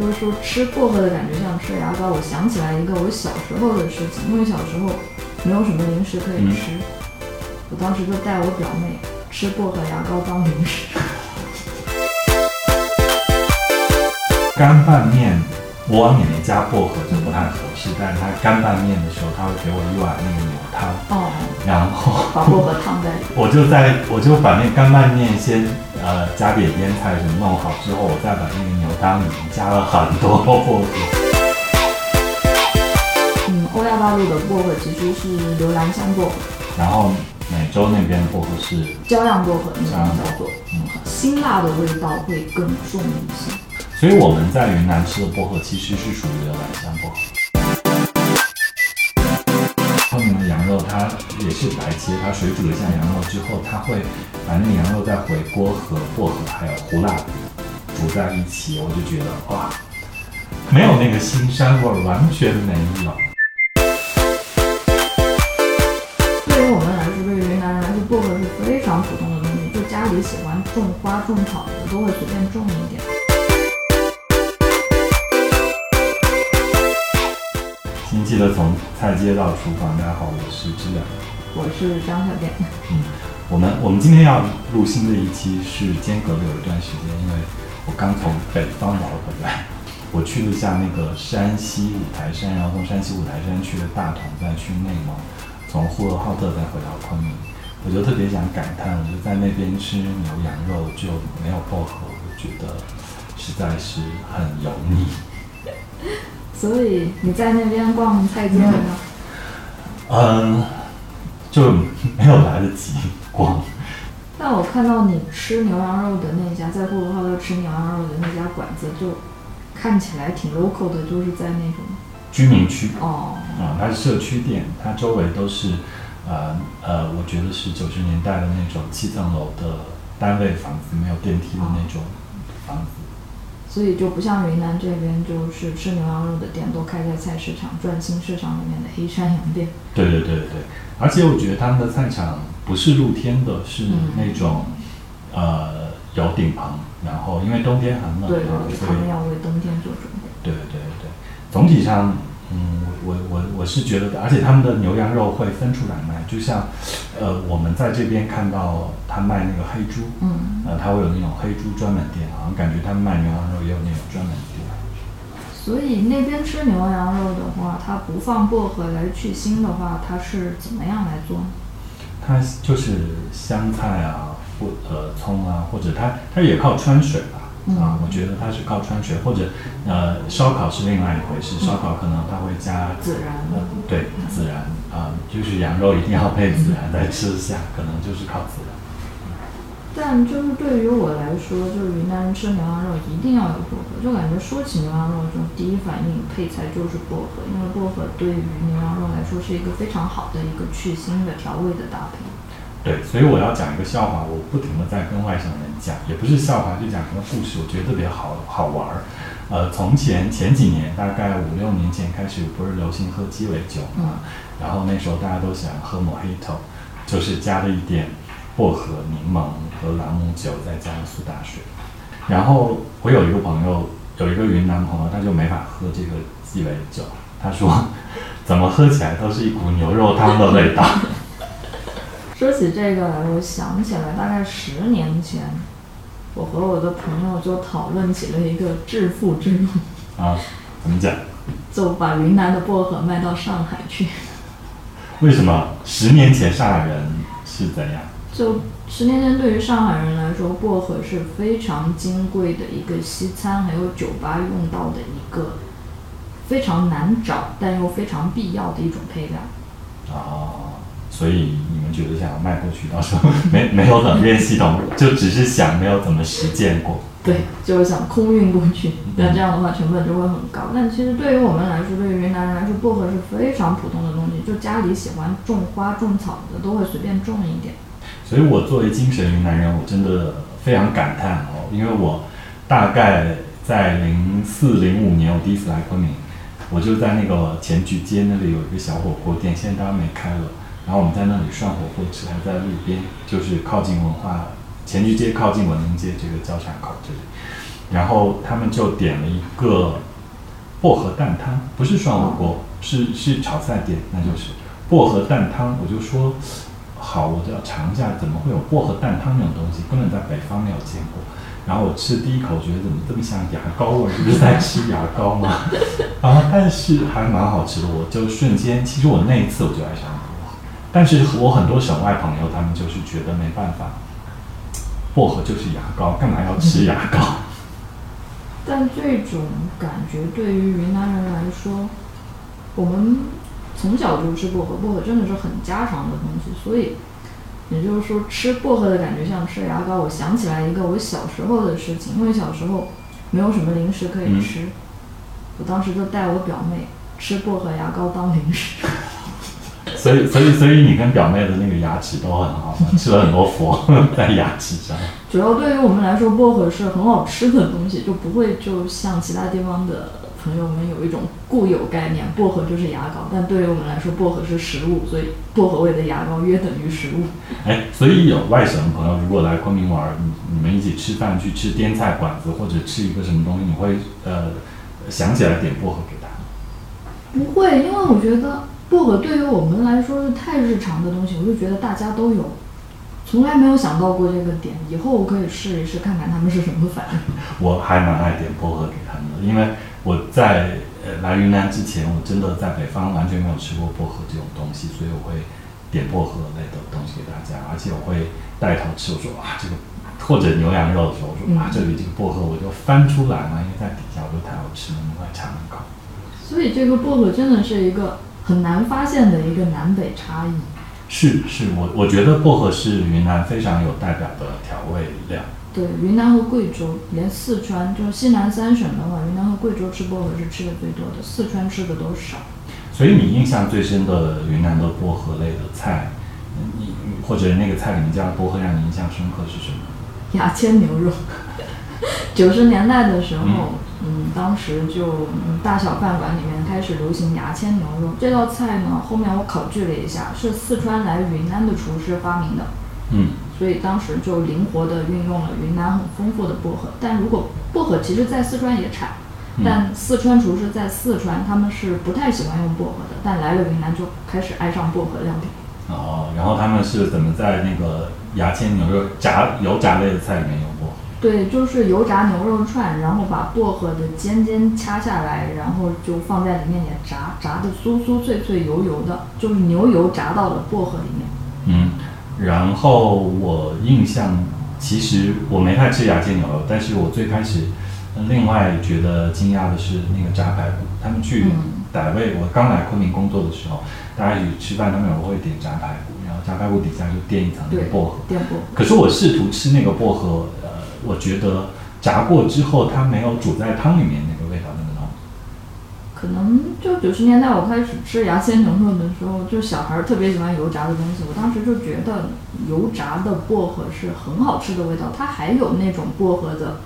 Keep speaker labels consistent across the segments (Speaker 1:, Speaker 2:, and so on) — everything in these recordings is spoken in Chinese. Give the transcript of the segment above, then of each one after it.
Speaker 1: 就是说吃薄荷的感觉像吃牙膏。我想起来一个我小时候的事情，因为小时候没有什么零食可以吃，我当时就带我表妹吃薄荷牙膏当零食。
Speaker 2: 干拌面，我往里面加薄荷就不太合适，但是它干拌面的时候，他会给我一碗那个牛汤，
Speaker 1: 哦，
Speaker 2: 然后
Speaker 1: 把薄荷烫在里面。
Speaker 2: 我就在我就把那干拌面先呃加点腌菜什么弄好之后，我再把那个牛汤里面加了很多薄荷。
Speaker 1: 嗯，欧亚大陆的薄荷其实是留兰香薄荷，
Speaker 2: 然后美洲那边的薄荷是
Speaker 1: 焦样薄荷，那
Speaker 2: 焦样
Speaker 1: 种叫做，嗯，辛辣的味道会更重一些。
Speaker 2: 所以我们在云南吃的薄荷其实是属于留兰香薄荷。它也是白切，它水煮了一下羊肉之后，它会把那个羊肉再回锅和薄荷还有胡辣煮在一起，我就觉得哇，没有那个腥膻味，完全没有。
Speaker 1: 对于我们来说，对于云南人来说，薄荷是非常普通的东西，就家里喜欢种花种草的都会随便种一点。
Speaker 2: 记得从菜街到厨房。大家好，我是知了。
Speaker 1: 我是张小健，
Speaker 2: 嗯，我们我们今天要录新的一期是间隔了有一段时间，因为我刚从北方玩回来，我去了一下那个山西五台山，然后从山西五台山去了大同，再去内蒙，从呼和浩特再回到昆明，我就特别想感叹，我就在那边吃牛羊肉就没有薄荷，我觉得实在是很油腻。
Speaker 1: 所以你在那边逛菜街了吗？
Speaker 2: 嗯，就没有来得及逛。
Speaker 1: 但我看到你吃牛羊肉的那家，在呼和浩特吃牛羊肉的那家馆子，就看起来挺 local 的，就是在那种
Speaker 2: 居民区
Speaker 1: 哦，
Speaker 2: 啊、它是社区店，它周围都是，呃呃，我觉得是九十年代的那种七层楼的单位房子，没有电梯的那种房子。
Speaker 1: 所以就不像云南这边，就是吃牛羊肉的店都开在菜市场、转心市场里面的黑山羊店。
Speaker 2: 对对对对对，而且我觉得他们的菜场不是露天的，是
Speaker 1: 嗯
Speaker 2: 那种，呃，有顶棚，然后因为冬天很冷
Speaker 1: 对
Speaker 2: 嘛，
Speaker 1: 对，
Speaker 2: 所以
Speaker 1: 他们要为冬天做准备。
Speaker 2: 对对对对，总体上，嗯，我我我我是觉得，而且他们的牛羊肉会分出来卖，就像，呃，我们在这边看到他卖那个黑猪，
Speaker 1: 嗯，
Speaker 2: 呃，他会有那种黑猪专门店，好像感觉他们卖牛羊肉也有那种专门店。
Speaker 1: 所以那边吃牛羊肉的话，它不放薄荷来去腥的话，它是怎么样来做呢？
Speaker 2: 它就是香菜啊，或呃葱啊，或者它它也靠川水吧。啊，我觉得它是靠川水，或者呃烧烤是另外一回事，烧烤可能它会加
Speaker 1: 孜然
Speaker 2: 呃，对，孜然啊、就是羊肉一定要配孜然再吃下，可能就是靠孜然。
Speaker 1: 但就是对于我来说，就是云南人吃牛羊肉一定要有薄荷，就感觉说起牛羊肉，就第一反应配菜就是薄荷，因为薄荷对于牛羊肉来说是一个非常好的一个去腥的调味的搭配。
Speaker 2: 对，所以我要讲一个笑话，我不停的在跟外省人讲，也不是笑话，就讲一个故事，我觉得特别好好玩儿。呃，从前前几年，大概五六年前开始，不是流行喝鸡尾酒嘛，然后那时候大家都喜欢喝 Mojito，就是加了一点薄荷、柠檬和朗姆酒，再加上苏打水。然后我有一个朋友，有一个云南朋友，他就没法喝这个鸡尾酒，他说 怎么喝起来都是一股牛肉汤的味道。
Speaker 1: 说起这个来，我想起来，大概十年前，我和我的朋友就讨论起了一个致富之路，
Speaker 2: 啊，怎么讲？
Speaker 1: 就把云南的薄荷卖到上海去。
Speaker 2: 为什么十年前上海人是怎样？
Speaker 1: 就十年前，对于上海人来说，薄荷是非常金贵的一个西餐还有酒吧用到的一个非常难找但又非常必要的一种配料。
Speaker 2: 哦，所以你们觉得想要卖过去，到时候没没有冷链系统，就只是想，没有怎么实践过。
Speaker 1: 对，就是想空运过去，那这样的话成本就会很高。但其实对于我们来说，对于云南人来说，薄荷是非常普通的东西，就家里喜欢种花种草的都会随便种一点。
Speaker 2: 所以我作为精神云南人，我真的非常感叹哦，因为我大概在零四零五年我第一次来昆明，我就在那个前局街那里有一个小火锅店，现在当然没开了。然后我们在那里涮火锅吃，还在路边，就是靠近文化前局街靠近文明街这个交叉口这里。然后他们就点了一个薄荷蛋汤，不是涮火锅，是是炒菜店，那就是薄荷蛋汤。我就说好，我就要尝一下，怎么会有薄荷蛋汤这种东西？根本在北方没有见过。然后我吃第一口，觉得怎么这么像牙膏味儿？不是在吃牙膏吗？啊，但是还蛮好吃的。我就瞬间，其实我那一次我就爱上了。但是我很多省外朋友，他们就是觉得没办法，薄荷就是牙膏，干嘛要吃牙膏？
Speaker 1: 但这种感觉对于云南人来说，我们从小就吃薄荷，薄荷真的是很家常的东西，所以也就是说吃薄荷的感觉像吃牙膏。我想起来一个我小时候的事情，因为小时候没有什么零食可以吃，我当时就带我表妹吃薄荷牙膏当零食。
Speaker 2: 所以，所以，所以你跟表妹的那个牙齿都很好，吃了很多佛 在牙齿上。
Speaker 1: 主要对于我们来说，薄荷是很好吃的东西，就不会就像其他地方的朋友们有一种固有概念，薄荷就是牙膏。但对于我们来说，薄荷是食物，所以薄荷味的牙膏约等于食物。
Speaker 2: 哎，所以有外省的朋友如果来昆明玩，你你们一起吃饭去吃滇菜馆子或者吃一个什么东西，你会呃想起来点薄荷给他？
Speaker 1: 不会，因为我觉得。薄荷对于我们来说是太日常的东西，我就觉得大家都有，从来没有想到过这个点。以后我可以试一试，看看他们是什么反应。
Speaker 2: 我还蛮爱点薄荷给他们的，因为我在呃来云南之前，我真的在北方完全没有吃过薄荷这种东西，所以我会点薄荷类的东西给大家，而且我会带头吃。我说啊，这个或者牛羊肉的时候，我说啊，这里这个薄荷我就翻出来嘛，因为在底下，我说太好吃了，能不能尝一口？
Speaker 1: 所以这个薄荷真的是一个。很难发现的一个南北差异，
Speaker 2: 是是，我我觉得薄荷是云南非常有代表的调味料。
Speaker 1: 对，云南和贵州，连四川，就是西南三省的话，云南和贵州吃薄荷是吃的最多的，四川吃的都少。
Speaker 2: 所以你印象最深的云南的薄荷类的菜，你或者那个菜里面加薄荷让你印象深刻是什么？
Speaker 1: 牙签牛肉。九十年代的时候。嗯，当时就嗯大小饭馆里面开始流行牙签牛肉这道菜呢。后面我考据了一下，是四川来云南的厨师发明的。
Speaker 2: 嗯，
Speaker 1: 所以当时就灵活的运用了云南很丰富的薄荷。但如果薄荷其实在四川也产，但四川厨师在四川他们是不太喜欢用薄荷的，但来了云南就开始爱上薄荷料理。
Speaker 2: 哦，然后他们是怎么在那个牙签牛肉炸油炸类的菜里面用薄荷？
Speaker 1: 对，就是油炸牛肉串，然后把薄荷的尖尖掐下来，然后就放在里面也炸，炸的酥酥脆脆油油的，就是牛油炸到了薄荷里面。
Speaker 2: 嗯，然后我印象，其实我没太吃牙签牛肉，但是我最开始另外觉得惊讶的是那个炸排骨，他们去傣味，我刚来昆明工作的时候，大家一起吃饭，他们有会点炸排骨，然后炸排骨底下就垫一层那个薄荷。
Speaker 1: 垫薄荷。
Speaker 2: 可是我试图吃那个薄荷。我觉得炸过之后，它没有煮在汤里面那个味道那么浓。
Speaker 1: 可能就九十年代我开始吃牙签牛肉的时候，就小孩儿特别喜欢油炸的东西。我当时就觉得油炸的薄荷是很好吃的味道，它还有那种薄荷的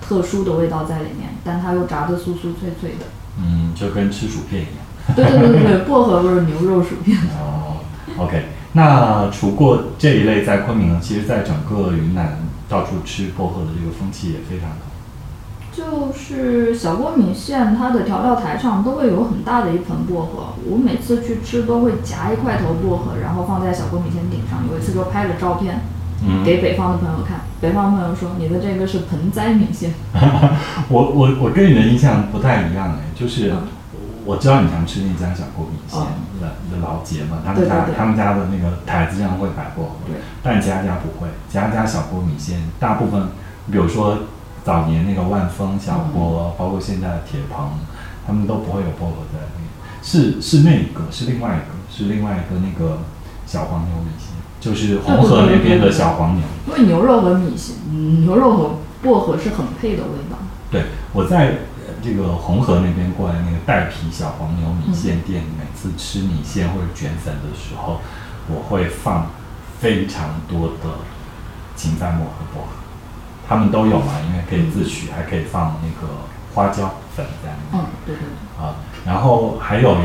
Speaker 1: 特殊的味道在里面，但它又炸的酥酥脆脆的。
Speaker 2: 嗯，就跟吃薯片一样。
Speaker 1: 对对对对对，薄荷味牛肉薯片。
Speaker 2: 哦，OK。那除过这一类，在昆明，其实在整个云南。到处吃薄荷的这个风气也非常的。
Speaker 1: 就是小锅米线，它的调料台上都会有很大的一盆薄荷。我每次去吃都会夹一块头薄荷，然后放在小锅米线顶上。有一次就拍了照片，给北方的朋友看。北方朋友说：“你的这个是盆栽米线。”
Speaker 2: 我我我跟你的印象不太一样哎，就是我知道你常吃那家小锅米线的的老杰嘛，他们家他们家的那个台子上会摆薄荷，但家家不会，家家小锅米线大部分，比如说。早年那个万丰小锅，包括现在的铁棚，他们都不会有薄荷在里面。是是那一个，是另外一个，是另外一个那个小黄牛米线，就是红河那边的小黄牛。
Speaker 1: 因为牛肉和米线，牛肉和薄荷是很配的味道。
Speaker 2: 对，我在这个红河那边过来那个带皮小黄牛米线店，每次吃米线或者卷粉的时候，我会放非常多的芹菜末和薄荷。他们都有嘛，因为可以自取，还可以放那个花椒粉在里面。
Speaker 1: 嗯，对对对。
Speaker 2: 啊，然后还有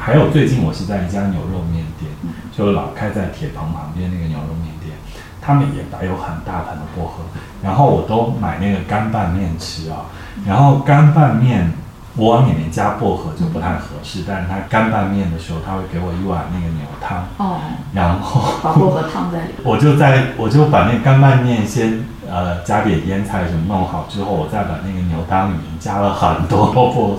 Speaker 2: 还有，最近我是在一家牛肉面店，就老开在铁棚旁边那个牛肉面店，他们也摆有很大盆的薄荷，然后我都买那个干拌面吃啊，然后干拌面我往里面加薄荷就不太合适，但是它干拌面的时候，他会给我一碗那个牛汤，
Speaker 1: 哦，
Speaker 2: 然后
Speaker 1: 把薄荷烫在里面。
Speaker 2: 我就在我就把那干拌面先呃加点腌菜什么弄好之后，我再把那个牛汤里面加了很多薄荷，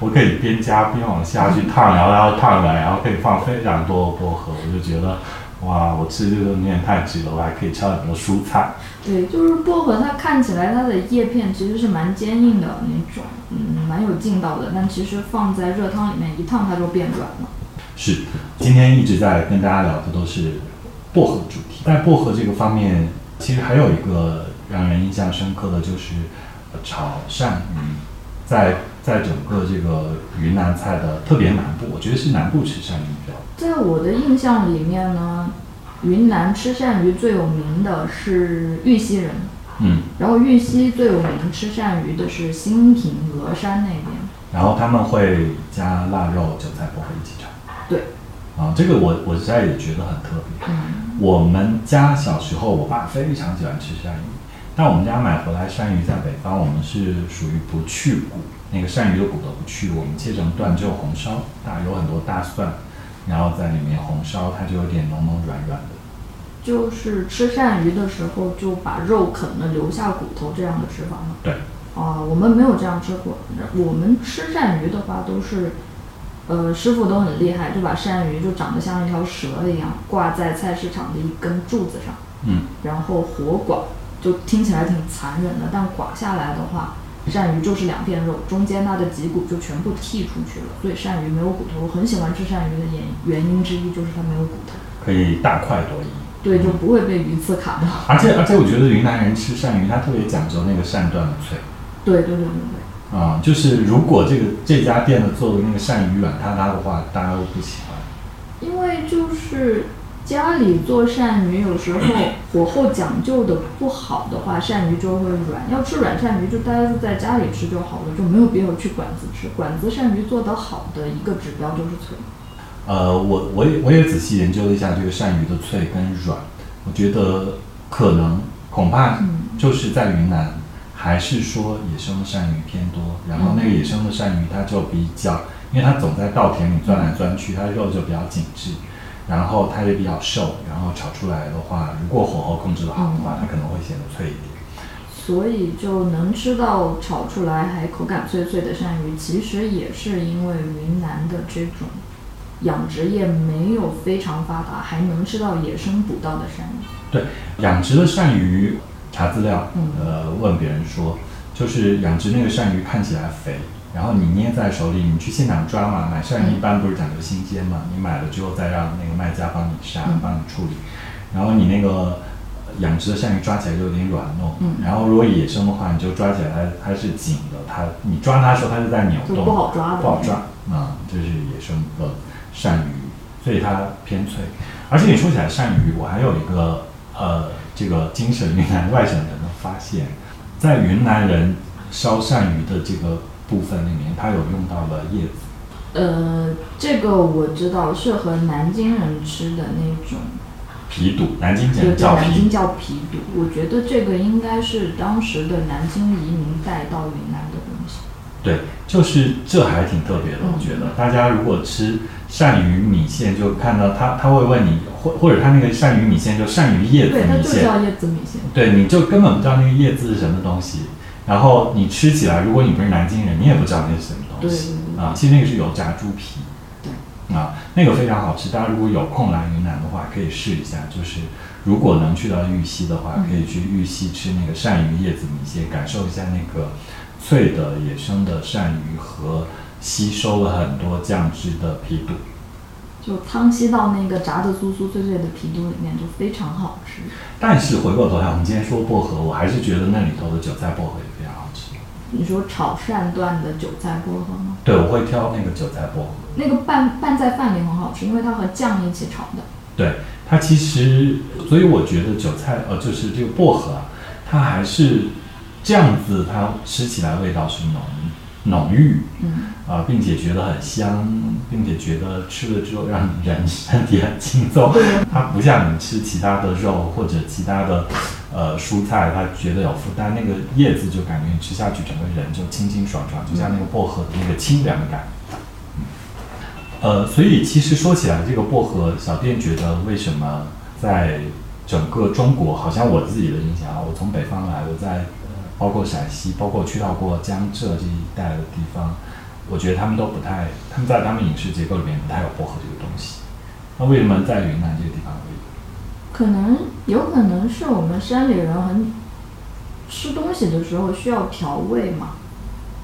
Speaker 2: 我可以边加边往下去烫，然后然后烫来，然后可以放非常多的薄荷，我就觉得哇，我吃这个面太急了，我还可以吃很多蔬菜。
Speaker 1: 对，就是薄荷，它看起来它的叶片其实是蛮坚硬的那种，嗯，蛮有劲道的，但其实放在热汤里面一烫它就变软了。
Speaker 2: 是，今天一直在跟大家聊的都是薄荷主题。在薄荷这个方面，其实还有一个让人印象深刻的就是呃炒鳝鱼，在在整个这个云南菜的特别南部，我觉得是南部吃鳝鱼比较多。
Speaker 1: 在我的印象里面呢，云南吃鳝鱼最有名的是玉溪人，
Speaker 2: 嗯，
Speaker 1: 然后玉溪最有名吃鳝鱼的是兴平峨山那边。
Speaker 2: 然后他们会加腊肉、韭菜、薄荷一起炒。
Speaker 1: 对，
Speaker 2: 啊，这个我我实在也觉得很特别。
Speaker 1: 嗯，
Speaker 2: 我们家小时候，我爸非常喜欢吃鳝鱼，但我们家买回来鳝鱼在北方，我们是属于不去骨，那个鳝鱼的骨头不去，我们切成段之后红烧，大有很多大蒜，然后在里面红烧，它就有点浓浓软软的。
Speaker 1: 就是吃鳝鱼的时候就把肉啃了留下骨头这样的吃法吗？
Speaker 2: 对，
Speaker 1: 啊，我们没有这样吃过。我们吃鳝鱼的话都是，呃，师傅都很厉害，就把鳝鱼就长得像一条蛇一样挂在菜市场的一根柱子上，
Speaker 2: 嗯，
Speaker 1: 然后活剐，就听起来挺残忍的，但剐下来的话，鳝鱼就是两片肉，中间它的脊骨就全部剔出去了，所以鳝鱼没有骨头。我很喜欢吃鳝鱼的原原因之一就是它没有骨头，
Speaker 2: 可以大快朵颐。
Speaker 1: 对，就不会被鱼刺卡到。
Speaker 2: 而且而且，我觉得云南人吃鳝鱼，他特别讲究那个鳝段的脆。
Speaker 1: 对对对对对。
Speaker 2: 啊、就是如果这个这家店的做的那个鳝鱼软塌塌的话，大家都不喜欢。
Speaker 1: 因为就是家里做鳝鱼，有时候 火候讲究的不好的话，鳝鱼就会软。要吃软鳝鱼，就大家就在家里吃就好了，就没有必要去馆子吃。馆子鳝鱼做得好的一个指标就是脆。
Speaker 2: 呃，我我也我也仔细研究了一下这个鳝鱼的脆跟软，我觉得可能恐怕
Speaker 1: 嗯
Speaker 2: 就是在云南，还是说野生的鳝鱼偏多，然后那个野生的鳝鱼它就比较，因为它总在稻田里钻来钻去，它肉就比较紧致，然后它也比较瘦，然后炒出来的话，如果火候控制的好的话，它可能会显得脆一点。
Speaker 1: 所以就能吃到炒出来还口感脆脆的鳝鱼，其实也是因为云南的这种养殖业没有非常发达，还能吃到野生捕到的鳝鱼。
Speaker 2: 对，养殖的鳝鱼，查资料，呃，问别人说，就是养殖那个鳝鱼看起来肥，然后你捏在手里，你去现场抓嘛，买鳝鱼一般不是讲究新鲜嘛，你买了之后再让那个卖家帮你杀
Speaker 1: 嗯，
Speaker 2: 帮你处理，然后你那个养殖的鳝鱼抓起来就有点软糯，
Speaker 1: 嗯。
Speaker 2: 然后如果野生的话，你就抓起来它它是紧的，它你抓它的时候它是在扭动，
Speaker 1: 不好抓的。
Speaker 2: 不好抓，啊、这是野生的鳝鱼，所以它偏脆。而且你说起来鳝鱼，我还有一个呃，这个精神云南外省人的发现，在云南人烧鳝鱼的这个部分里面，它有用到了叶子。
Speaker 1: 呃，这个我知道，是和南京人吃的那种，
Speaker 2: 皮肚，南京叫皮，
Speaker 1: 南京叫皮肚。我觉得这个应该是当时的南京移民带到云南的东西。
Speaker 2: 对，就是这还挺特别的，我觉得大家如果吃鳝鱼米线，就看到他他会问你，或或者他那个鳝鱼米线就鳝鱼叶子
Speaker 1: 对，它
Speaker 2: 米线，
Speaker 1: 就叫叶子米线。
Speaker 2: 对，你就根本不知道那个叶子是什么东西，然后你吃起来，如果你不是南京人，你也不知道那是什么东西啊。其实那个是油炸猪皮，
Speaker 1: 对
Speaker 2: 啊，那个非常好吃。大家如果有空来云南的话，可以试一下。就是如果能去到玉溪的话，
Speaker 1: 嗯
Speaker 2: 可以去玉溪吃那个鳝鱼叶子米线，感受一下那个脆的野生的鳝鱼和吸收了很多酱汁的皮肚。
Speaker 1: 就汤吸到那个炸的酥酥脆脆的皮肚里面，就非常好吃。
Speaker 2: 但是回过头来，我们今天说薄荷，我还是觉得那里头的韭菜薄荷。
Speaker 1: 你说炒鳝段的韭菜薄荷吗？
Speaker 2: 对，我会挑那个韭菜薄荷。
Speaker 1: 那个拌拌在饭里很好吃，因为它和酱一起炒的。
Speaker 2: 对它其实，所以我觉得韭菜呃，就是这个薄荷啊，它还是这样子，它吃起来味道是浓浓郁，
Speaker 1: 嗯
Speaker 2: 啊、并且觉得很香，并且觉得吃了之后让人 身体很轻松。它不像你吃其他的肉或者其他的呃蔬菜，它觉得有负担，那个叶子就感觉你吃下去整个人就清清爽爽，就像那个薄荷的那个清凉感。呃，所以其实说起来，这个薄荷小店觉得为什么在整个中国，好像我自己的印象啊，我从北方来，我在包括陕西，包括去到过江浙这一带的地方，我觉得他们都不太，他们在他们饮食结构里面不太有薄荷这个东西。那为什么在云南这个地？
Speaker 1: 可能有可能是我们山里人很吃东西的时候需要调味嘛，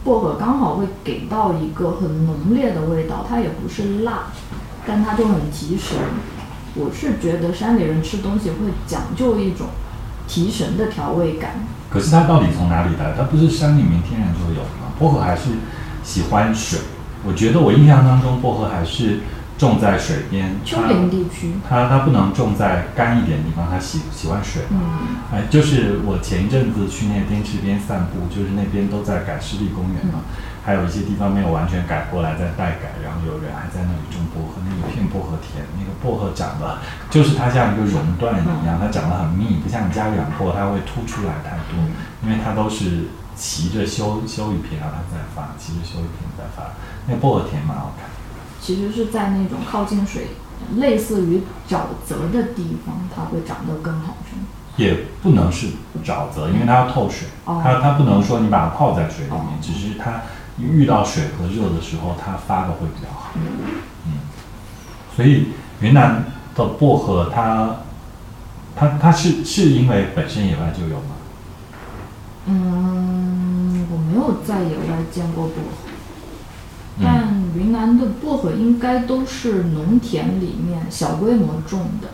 Speaker 1: 薄荷刚好会给到一个很浓烈的味道，它也不是辣，但它就很提神。我是觉得山里人吃东西会讲究一种提神的调味感。
Speaker 2: 可是它到底从哪里来？它不是山里面天然就有吗？薄荷还是喜欢水。我觉得我印象当中，薄荷还是种在水边。
Speaker 1: 丘陵地区，
Speaker 2: 它它不能种在干一点的地方，它喜喜欢水。
Speaker 1: 嗯
Speaker 2: 哎，就是我前一阵子去那个滇池边散步，就是那边都在改湿地公园嘛，还有一些地方没有完全改过来，在待改，然后有人还在那里种薄荷，那一片薄荷田，那个薄荷长得就是它像一个熔断一样，它长得很密，不像你家里养薄荷它会凸出来太多，因为它都是齐着修修一片，然后它再发，齐着修一片再发，那个薄荷田蛮好看。
Speaker 1: 其实是在那种靠近水，类似于沼泽的地方，它会长得更好看。
Speaker 2: 也不能是沼泽，因为它要透水，
Speaker 1: 哦
Speaker 2: 它它不能说你把它泡在水里面，
Speaker 1: 哦
Speaker 2: 只是它遇到水和热的时候，它发的会比较好。嗯，所以云南的薄荷它，它它是是因为本身野外就有吗？
Speaker 1: 嗯，我没有在野外见过薄荷，云南的薄荷应该都是农田里面小规模种的。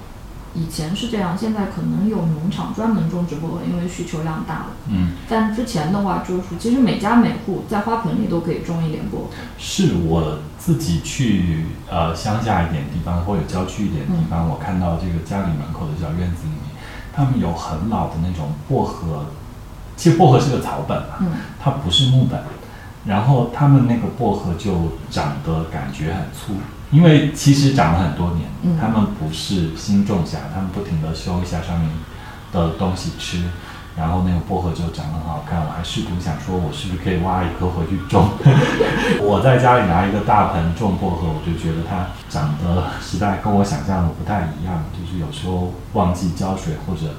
Speaker 1: 以前是这样，现在可能有农场专门种植薄荷，因为需求量大了。
Speaker 2: 嗯，
Speaker 1: 但之前的话，就是其实每家每户在花盆里都可以种一点薄荷。
Speaker 2: 是我自己去呃乡下一点地方或者郊区一点地方，我看到这个家里门口的小院子里面，他们有很老的那种薄荷，其实薄荷是个草本嘛，
Speaker 1: 嗯
Speaker 2: 它不是木本，然后他们那个薄荷就长得感觉很粗，因为其实长了很多年，
Speaker 1: 嗯
Speaker 2: 他们不是新种下，他们不停的修一下上面的东西吃，然后那个薄荷就长得很好看。我还试图想说，我是不是可以挖一颗回去种？我在家里拿一个大盆种薄荷，我就觉得它长得实在跟我想象的不太一样，就是有时候忘记浇水或者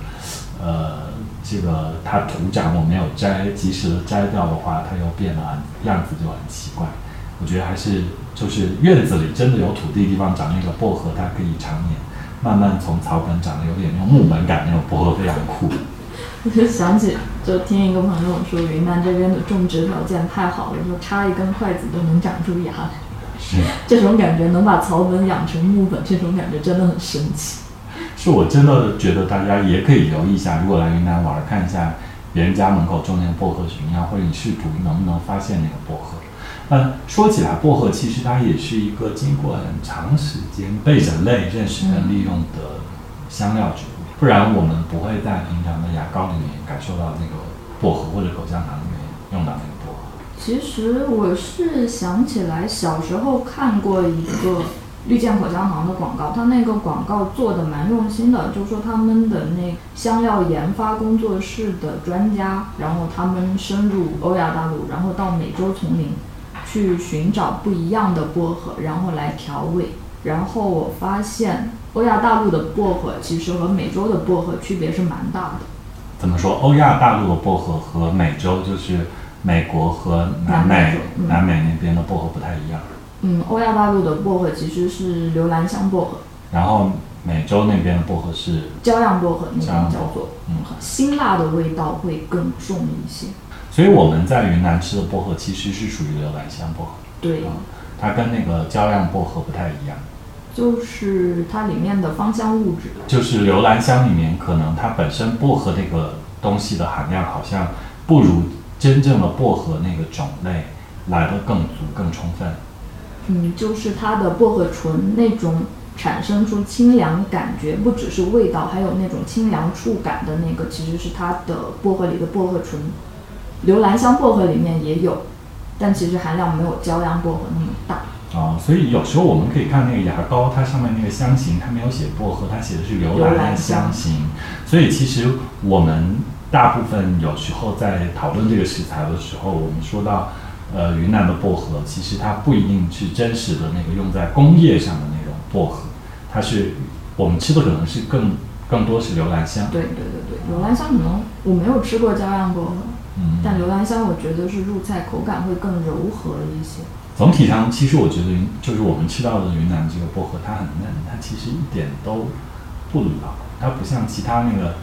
Speaker 2: 呃，这个它土长我没有摘，及时的摘掉的话，它又变得很样子就很奇怪。我觉得还是就是院子里真的有土地地方长那个薄荷，它可以常年慢慢从草本长得有点那种木本感那种薄荷非常酷。
Speaker 1: 我就想起，就听一个朋友说，云南这边的种植条件太好了，说插一根筷子都能长出芽来。
Speaker 2: 是，
Speaker 1: 这种感觉能把草本养成木本，这种感觉真的很神奇。
Speaker 2: 是我真的觉得大家也可以留意一下，如果来云南玩，看一下别人家门口种那个薄荷什么样，或者你试图能不能发现那个薄荷。嗯，说起来，薄荷其实它也是一个经过很长时间被人类认识跟利用的香料植物，不然我们不会在平常的牙膏里面感受到那个薄荷，或者口香糖里面用到那个薄荷。
Speaker 1: 其实我是想起来小时候看过一个绿箭口香糖的广告，它那个广告做的蛮用心的，就说他们的那香料研发工作室的专家，然后他们深入欧亚大陆，然后到美洲丛林去寻找不一样的薄荷，然后来调味。然后我发现欧亚大陆的薄荷其实和美洲的薄荷区别是蛮大的。
Speaker 2: 怎么说？欧亚大陆的薄荷和美洲就是美国和南
Speaker 1: 南美
Speaker 2: 南美那边的薄荷不太一样。
Speaker 1: 嗯，欧亚大陆的薄荷其实是留兰香薄荷，
Speaker 2: 然后美洲那边的薄荷是，
Speaker 1: 焦样薄荷那
Speaker 2: 焦样薄荷
Speaker 1: 种叫做，
Speaker 2: 嗯，
Speaker 1: 辛辣的味道会更重一些。
Speaker 2: 所以我们在云南吃的薄荷其实是属于留兰香薄荷，
Speaker 1: 对，
Speaker 2: 嗯它跟那个焦亮薄荷不太一样。
Speaker 1: 就是它里面的芳香物质。
Speaker 2: 就是留兰香里面可能它本身薄荷那个东西的含量好像不如真正的薄荷那个种类来的更足更充分。
Speaker 1: 嗯，就是它的薄荷醇那种产生出清凉感觉，不只是味道，还有那种清凉触感的那个，其实是它的薄荷里的薄荷醇。留兰香薄荷里面也有，但其实含量没有焦阳薄荷那么大。
Speaker 2: 哦，所以有时候我们可以看那个牙膏，它上面那个香型，它没有写薄荷，它写的是
Speaker 1: 留
Speaker 2: 兰
Speaker 1: 香
Speaker 2: 型。所以其实我们大部分有时候在讨论这个食材的时候，我们说到呃云南的薄荷，其实它不一定是真实的那个用在工业上的那种薄荷，它是我们吃的可能是更更多是留兰香。
Speaker 1: 对对对对，留兰香可能我没有吃过焦样薄荷，
Speaker 2: 嗯，
Speaker 1: 但留兰香我觉得是入菜口感会更柔和一些。
Speaker 2: 总体上，其实我觉得云就是我们吃到的云南这个薄荷，它很嫩，它其实一点都不老，它不像其他那个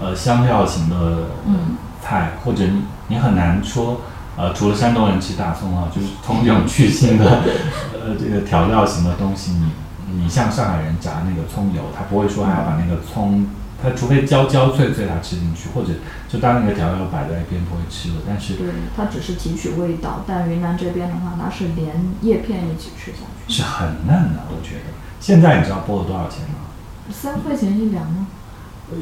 Speaker 2: 呃香料型的
Speaker 1: 嗯
Speaker 2: 菜，或者你你很难说呃除了山东人吃大葱啊，就是葱这种去腥的 呃这个调料型的东西，你你像上海人炸那个葱油，他不会说还要把那个葱。他除非焦焦脆脆，它吃进去，或者就当那个调料摆在一边不会吃了。但是
Speaker 1: 对，它只是提取味道，但云南这边的话，它是连叶片一起吃下去，
Speaker 2: 是很嫩的，我觉得。现在你知道菠萝多少钱吗？
Speaker 1: 三块钱一两吗？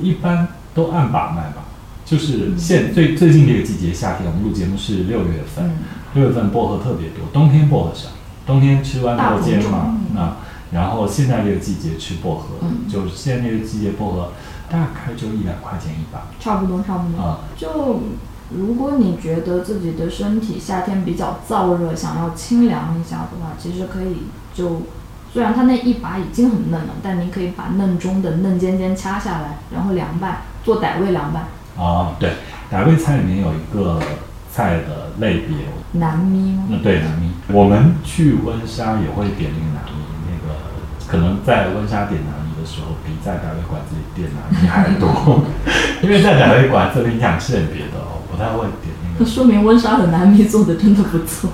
Speaker 2: 一般都按把卖吧。就是现最最近这个季节，夏天，我们录节目是六月份，
Speaker 1: 嗯，
Speaker 2: 六月份薄荷特别多，冬天薄荷少，冬天吃豌豆尖嘛
Speaker 1: 大红，
Speaker 2: 那然后现在这个季节吃薄荷，
Speaker 1: 嗯
Speaker 2: 就是现在这个季节薄荷大概就一两块钱一把
Speaker 1: 差不多差不多。
Speaker 2: 啊。
Speaker 1: 就如果你觉得自己的身体夏天比较燥热，想要清凉一下的话，其实可以就虽然它那一把已经很嫩了，但你可以把嫩中的嫩尖尖掐下来，然后凉拌，做傣味凉拌。
Speaker 2: 哦，对，傣味菜里面有一个菜的类别，
Speaker 1: 南咪吗？
Speaker 2: 那对南咪，我们去温莎也会点那个南咪，那个可能在温莎点南咪的时候，比在傣味馆子里点南咪 还多，因为在傣味馆这里你想吃点别的哦，不太会点那
Speaker 1: 那
Speaker 2: 个。
Speaker 1: 说明温莎的南咪做的真的不错。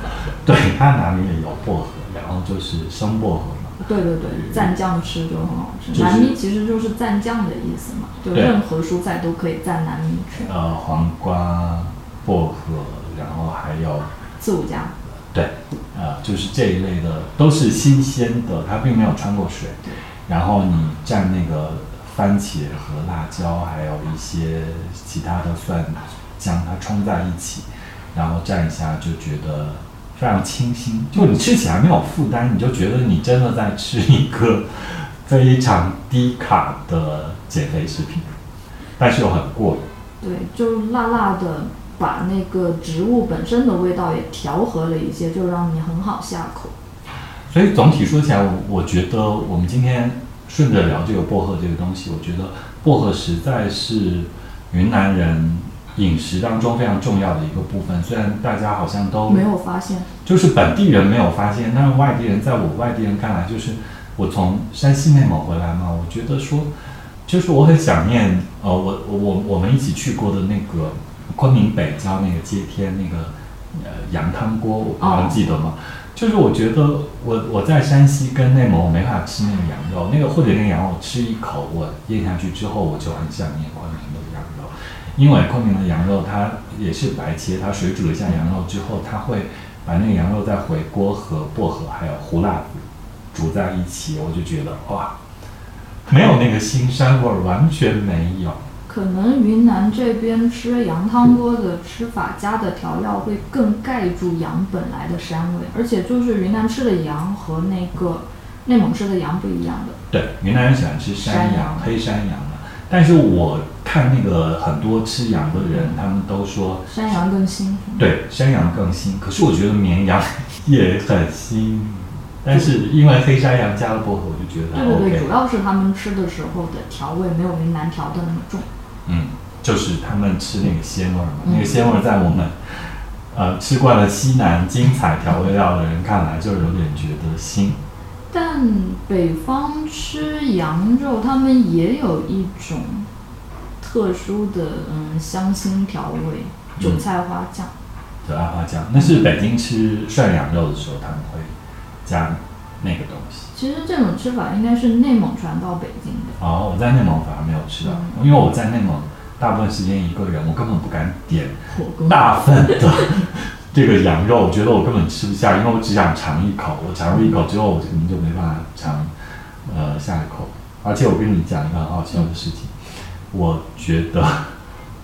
Speaker 2: 对，它南咪也有薄荷，然后就是生薄荷嘛。
Speaker 1: 对对对，蘸酱吃就很好吃。
Speaker 2: 就是
Speaker 1: 南咪其实就是蘸酱的意思嘛，就任何蔬菜都可以蘸南咪吃。
Speaker 2: 呃，黄瓜、薄荷，然后还有
Speaker 1: 四五加，
Speaker 2: 对，呃，就是这一类的都是新鲜的，它并没有穿过水。然后你蘸那个番茄和辣椒，还有一些其他的蒜将它冲在一起，然后蘸一下，就觉得非常清新。就你吃起来没有负担，你就觉得你真的在吃一个 非常低卡的减肥食品，但是又很过瘾。
Speaker 1: 对，就辣辣的，把那个植物本身的味道也调和了一些，就让你很好下口。
Speaker 2: 所以总体说起来，我我觉得我们今天顺着聊这个薄荷这个东西，我觉得薄荷实在是云南人饮食当中非常重要的一个部分。虽然大家好像都
Speaker 1: 没有发现，
Speaker 2: 就是本地人没有发现，但是外地人在我外地人看来，就是我从山西内蒙回来嘛，我觉得说，就是我很想念呃，我我我我们一起去过的那个昆明北郊那个街天那个呃羊汤锅，我不知道
Speaker 1: 哦
Speaker 2: 记得吗？就是我觉得我我在山西跟内蒙我没法吃那个羊肉，那个或者那个羊肉吃一口我咽下去之后，我就很想念昆明的羊肉，因为昆明的羊肉它也是白切，它水煮了一下羊肉之后，它会把那个羊肉再回锅和薄荷还有胡辣子煮在一起，我就觉得哇，没有那个腥膻味儿，完全没有。
Speaker 1: 可能云南这边吃羊汤锅的吃法加的调料会更盖住羊本来的膻味，而且就是云南吃的羊和那个内蒙吃的羊不一样的。
Speaker 2: 对，云南人喜欢吃山羊
Speaker 1: 山羊、
Speaker 2: 黑山羊嘛，但是我看那个很多吃羊的人，他们都说
Speaker 1: 山羊更腥，
Speaker 2: 对山羊更腥，可是我觉得绵羊 也很腥，但是因为黑山羊加了薄荷，我就觉得
Speaker 1: 对对对，主要是他们吃的时候的调味没有云南调的那么重。
Speaker 2: 嗯，就是他们吃那个鲜味儿嘛，
Speaker 1: 嗯
Speaker 2: 那个鲜味儿在我们呃吃惯了西南精彩调味料的人看来，就有点觉得腥。
Speaker 1: 但北方吃羊肉，他们也有一种特殊的嗯香辛调味，韭菜花酱。
Speaker 2: 韭菜花酱，那是北京吃涮羊肉的时候他们会加那个东西。
Speaker 1: 其实这种吃法应该是内蒙传到北京的。
Speaker 2: 哦，我在内蒙反而没有吃到，因为我在内蒙大部分时间一个人，我根本不敢点
Speaker 1: 火锅
Speaker 2: 大份的这个羊肉，我觉得我根本吃不下，因为我只想尝一口，我尝了一口之后，我可能就没办法尝呃下一口。而且我跟你讲一个很好笑的事情，我觉得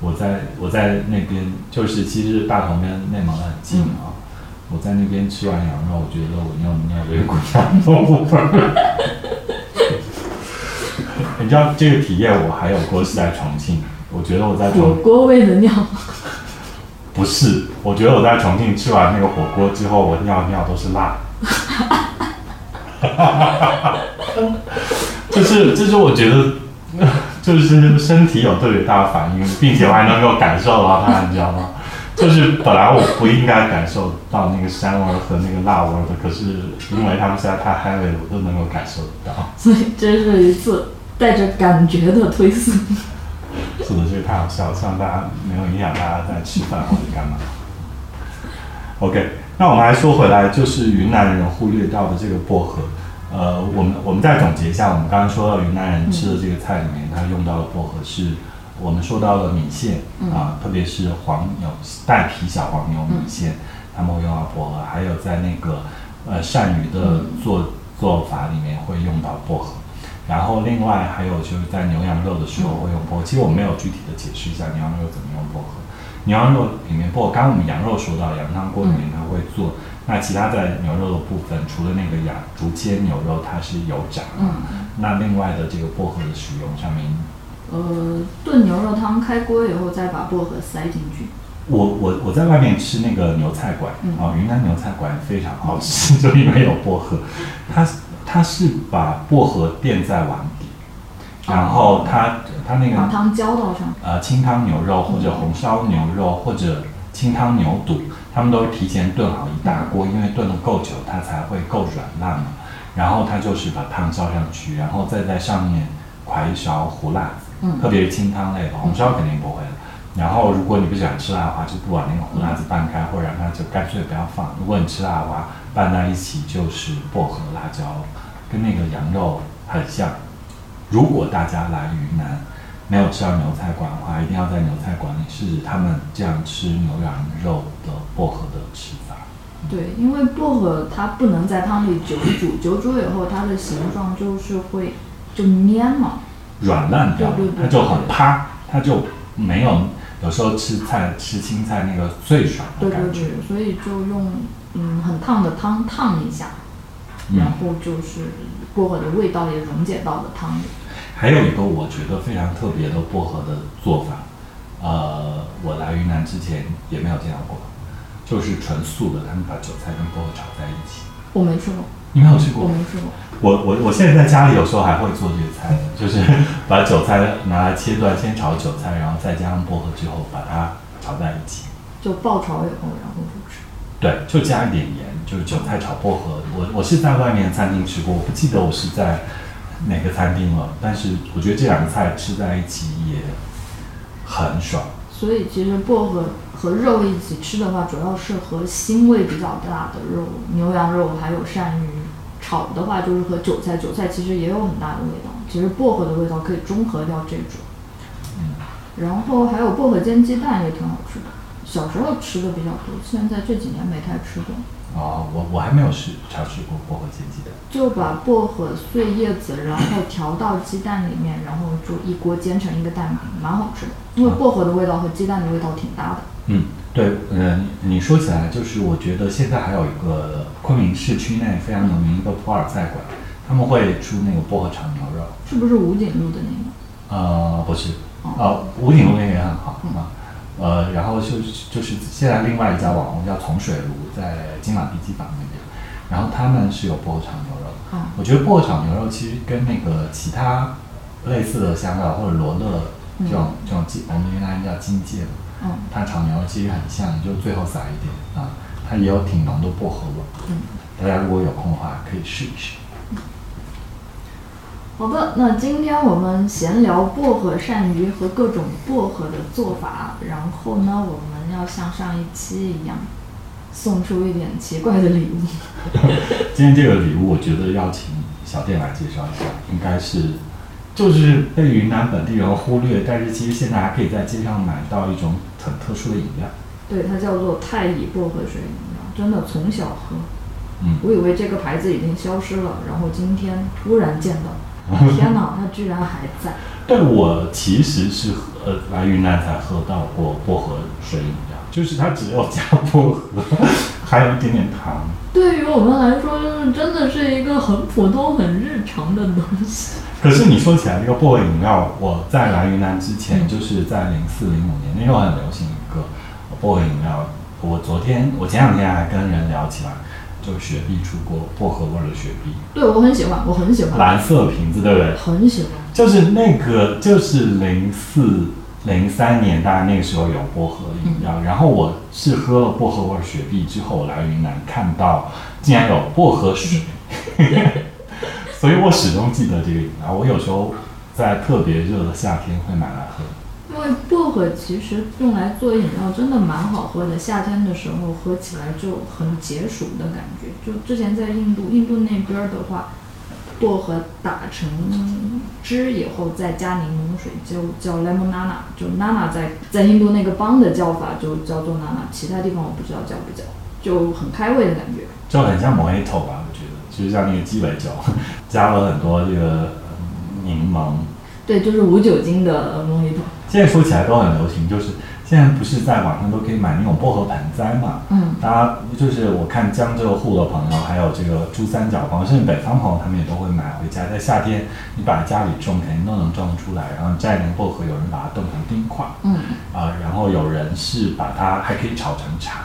Speaker 2: 我在我在那边，就是其实大同跟内蒙很近啊，我在那边吃完羊肉，我觉得我尿尿的有股羊肉味儿。你知道这个体验我还有过是在重庆，我觉得我在
Speaker 1: 火
Speaker 2: 重
Speaker 1: 锅味的尿，
Speaker 2: 不是，我觉得我在重庆吃完那个火锅之后，我尿尿都是辣。就是就是我觉得，就是身体有特别大的反应，并且我还能够感受到它，你知道吗？就是本来我不应该感受到那个膻味儿和那个辣味儿的，可是因为他们实在太嗨了，我都能够感受得到。
Speaker 1: 所以这是一次带着感觉的推送。
Speaker 2: 是的，这个太好笑了，希望大家没有影响大家在吃饭或者干嘛。OK，那我们还说回来，就是云南人忽略掉的这个薄荷。呃，我们我们再总结一下，我们刚刚说到云南人吃的这个菜里面，它用到的薄荷是，我们说到了米线啊，特别是黄牛带皮小黄牛米线，他们会用到薄荷，还有在那个呃鳝鱼的做做法里面会用到薄荷。然后另外还有就是在牛羊肉的时候会用薄荷，其实我没有具体的解释一下牛羊肉怎么用薄荷。牛羊肉里面薄荷，刚刚我们羊肉说到羊汤锅里面它会做，那其他在牛肉的部分，除了那个羊竹煎牛肉它是油炸，
Speaker 1: 嗯，
Speaker 2: 那另外的这个薄荷的使用上面，
Speaker 1: 呃，炖牛肉汤开锅以后再把薄荷塞进去。
Speaker 2: 我我我在外面吃那个牛菜馆
Speaker 1: 嗯。
Speaker 2: 啊，云南牛菜馆非常好吃，就因为有薄荷，它它是把薄荷垫在碗底，然后它它那个
Speaker 1: 把汤浇到上，
Speaker 2: 呃清汤牛肉或者红烧牛肉或者清汤牛肚，他们都是提前炖好一大锅，因为炖的够久，它才会够软烂嘛。然后它就是把汤浇上去，然后再在上面㧟一勺胡辣子，
Speaker 1: 嗯
Speaker 2: 特别是清汤类的，红烧肯定不会了。然后如果你不喜欢吃辣的话，就不把那个胡辣子拌开，或者让它就干脆不要放。如果你吃辣的话，拌在一起就是薄荷辣椒，跟那个羊肉很像。如果大家来云南没有吃到牛菜馆的话，一定要在牛菜馆里试试他们这样吃牛羊肉的薄荷的吃法。
Speaker 1: 对，因为薄荷它不能在汤里久煮，久煮以后它的形状就是会就蔫嘛。
Speaker 2: 软烂掉
Speaker 1: 对对，对
Speaker 2: 它就很趴，它就没有有时候吃菜吃青菜那个脆爽的
Speaker 1: 对对
Speaker 2: 感觉。
Speaker 1: 对，所以就用嗯很烫的汤烫一下，然
Speaker 2: 嗯，
Speaker 1: 后就是薄荷的味道也溶解到了汤里。
Speaker 2: 还有一个我觉得非常特别的薄荷的做法，呃，我来云南之前也没有见到过，就是纯素的，他们把韭菜跟薄荷炒在一起。
Speaker 1: 我没吃过，
Speaker 2: 你没有吃过？
Speaker 1: 我没吃过。
Speaker 2: 我我我现在在家里有时候还会做这个菜，就是把韭菜拿来切断，先炒韭菜，然后再加上薄荷之后把它炒在一起。
Speaker 1: 就爆炒以后，然后就吃。
Speaker 2: 对，就加一点盐，就是韭菜炒薄荷。我我是在外面餐厅吃过，我不记得我是在哪个餐厅了，但是我觉得这两个菜吃在一起也很爽。
Speaker 1: 所以其实薄荷和肉一起吃的话，主要是和腥味比较大的肉，牛羊肉还有鳝鱼炒的话，就是和韭菜，韭菜其实也有很大的味道。其实薄荷的味道可以中和掉这种。
Speaker 2: 嗯，
Speaker 1: 然后还有薄荷煎鸡蛋也挺好吃的，小时候吃的比较多，现在这几年没太吃过。
Speaker 2: 哦，我我还没有试尝试过薄荷煎鸡蛋。
Speaker 1: 就把薄荷碎叶子，然后调到鸡蛋里面，然后就一锅煎成一个蛋饼，蛮好吃的。因为薄荷的味道和鸡蛋的味道挺搭的。
Speaker 2: 嗯，对，嗯、你你说起来，就是我觉得现在还有一个昆明市区内非常有名一个普洱菜馆，他们会出那个薄荷炒牛肉。
Speaker 1: 是不是武警路的那个？
Speaker 2: 呃，不是，
Speaker 1: 哦
Speaker 2: 呃，五鼎路那个也很好啊。呃，然后就是就是现在另外一家网红叫从水炉，在金马碧鸡坊那边，然后他们是有薄荷炒牛肉。
Speaker 1: 嗯
Speaker 2: 我觉得薄荷炒牛肉其实跟那个其他类似的香料或者罗勒这种、这种金，我们云南人叫金芥嘛，
Speaker 1: 嗯
Speaker 2: 它炒牛肉其实很像，你就最后撒一点啊，它也有挺浓的薄荷味。
Speaker 1: 嗯。
Speaker 2: 大家如果有空的话，可以试一试。
Speaker 1: 好的，那今天我们闲聊薄荷鳝鱼和各种薄荷的做法，然后呢，我们要像上一期一样，送出一点奇怪的礼物。
Speaker 2: 今天这个礼物，我觉得要请小店来介绍一下，应该是就是被云南本地人忽略，但是其实现在还可以在街上买到一种很特殊的饮料。
Speaker 1: 对，它叫做太乙薄荷水饮料，真的从小喝。
Speaker 2: 嗯，
Speaker 1: 我以为这个牌子已经消失了，然后今天突然见到，天哪，它居然还在！
Speaker 2: 但我其实是喝呃来云南才喝到过薄荷水饮料，就是它只有加薄荷。还有一点点糖。
Speaker 1: 对于我们来说，就是真的是一个很普通、很日常的东西。
Speaker 2: 可是你说起来这个薄荷饮料，我在来云南之前，
Speaker 1: 嗯
Speaker 2: 就是在零四零五年那时候很流行一个薄荷饮料。我昨天我前两天还跟人聊起来，就是雪碧出锅薄荷味儿的雪碧，
Speaker 1: 对我很喜欢，我很喜欢，
Speaker 2: 蓝色瓶子，对不对？
Speaker 1: 很喜欢。
Speaker 2: 就是那个，就是零四零三年，大概那个时候有薄荷饮料，然后我是喝了薄荷味儿雪碧之后，我来云南看到竟然有薄荷水，所以我始终记得这个饮料。我有时候在特别热的夏天会买来喝。
Speaker 1: 因为薄荷其实用来做饮料真的蛮好喝的，夏天的时候喝起来就很解暑的感觉。就之前在印度，印度那边的话，薄荷打成汁以后再加柠檬水，就叫 lemon nana，就 nana 在在印度那个邦的叫法就叫做 nana，其他地方我不知道叫不叫，就很开胃的感觉。
Speaker 2: 就很像 Mojito 吧，我觉得，就是像那个鸡尾酒，加了很多这个柠檬。
Speaker 1: 对，就是无酒精的 mojito。
Speaker 2: 现在说起来都很流行，就是现在不是在网上都可以买那种薄荷盆栽嘛？
Speaker 1: 嗯，
Speaker 2: 大家就是我看江浙沪的朋友，还有这个珠三角朋友，甚至北方朋友，他们也都会买回家。在夏天，你把家里种，肯定都能种得出来。然后摘那个薄荷，有人把它冻成冰块，
Speaker 1: 嗯，
Speaker 2: 啊、然后有人是把它还可以炒成茶。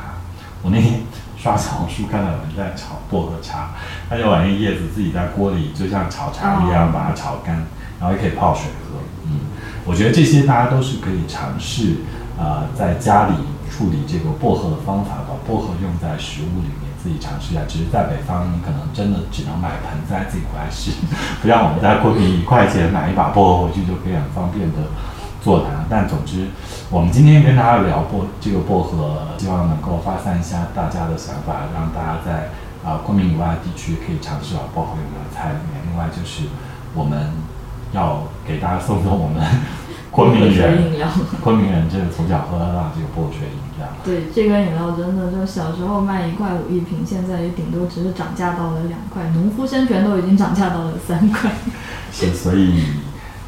Speaker 2: 我那天 刷小红书看到有人在炒薄荷茶，他就把那叶子自己在锅里，就像炒茶一样
Speaker 1: 哦
Speaker 2: 把它炒干，然后也可以泡水喝。嗯，我觉得这些大家都是可以尝试，呃，在家里处理这个薄荷的方法，把薄荷用在食物里面，自己尝试一下。只是在北方，你可能真的只能买盆栽自己回来试，不像我们在昆明一块钱买一把薄荷回去就可以很方便的做它。但总之，我们今天跟大家聊薄这个薄荷，希望能够发散一下大家的想法，让大家在啊、昆明以外地区可以尝试把薄荷用在菜里面。另外就是我们要给大家送送我们 昆明人
Speaker 1: 饮料。
Speaker 2: 昆明人就是从小喝到这个薄荷水饮料。
Speaker 1: 对，这个饮料真的就小时候卖一块五一瓶，现在也顶多只是涨价到了两块，农夫山泉都已经涨价到了三块。
Speaker 2: 是，所以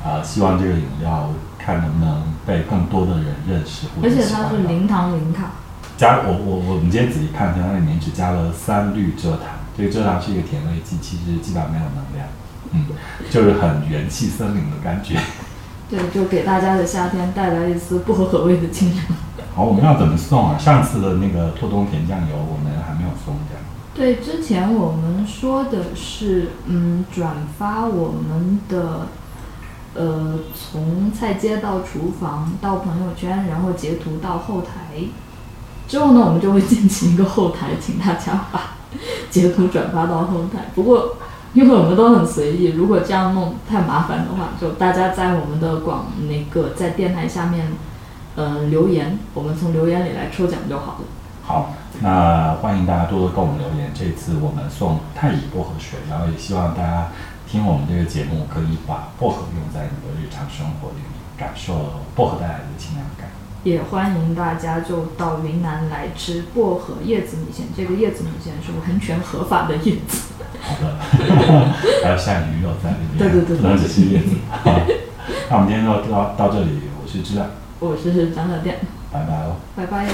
Speaker 2: 啊、呃希望这个饮料看能不能被更多的人认识，
Speaker 1: 而且它是零糖零卡，
Speaker 2: 加我我我们今天仔细看，它里面只加了三氯蔗糖，这个蔗糖是一个甜味剂，其实基本上没有能量，嗯，就是很元气森林的感觉。
Speaker 1: 对，就给大家的夏天带来一丝薄荷味的清凉。
Speaker 2: 好，我们要怎么送啊？上次的那个脱冬甜酱油我们还没有送这样。
Speaker 1: 对，之前我们说的是，嗯，转发我们的，呃，从菜街到厨房到朋友圈，然后截图到后台，之后呢，我们就会进行一个后台，请大家把 截图转发到后台。不过，因为我们都很随意，如果这样弄太麻烦的话，就大家在我们的广那个在电台下面，呃，留言，我们从留言里来抽奖就好了。
Speaker 2: 好，那欢迎大家多多给我们留言。这次我们送太乙薄荷水，然后也希望大家听我们这个节目，可以把薄荷用在你的日常生活里面，感受薄荷带来的清凉感。
Speaker 1: 也欢迎大家就到云南来吃薄荷叶子米线，这个叶子米线是完全合法的叶子。
Speaker 2: 好的，还有下鱼肉在里面，
Speaker 1: 对对对对
Speaker 2: 不能只是叶子。好，那我们今天就到到这里，我是知亮，
Speaker 1: 我是张小店，
Speaker 2: 拜拜喽。
Speaker 1: 拜拜。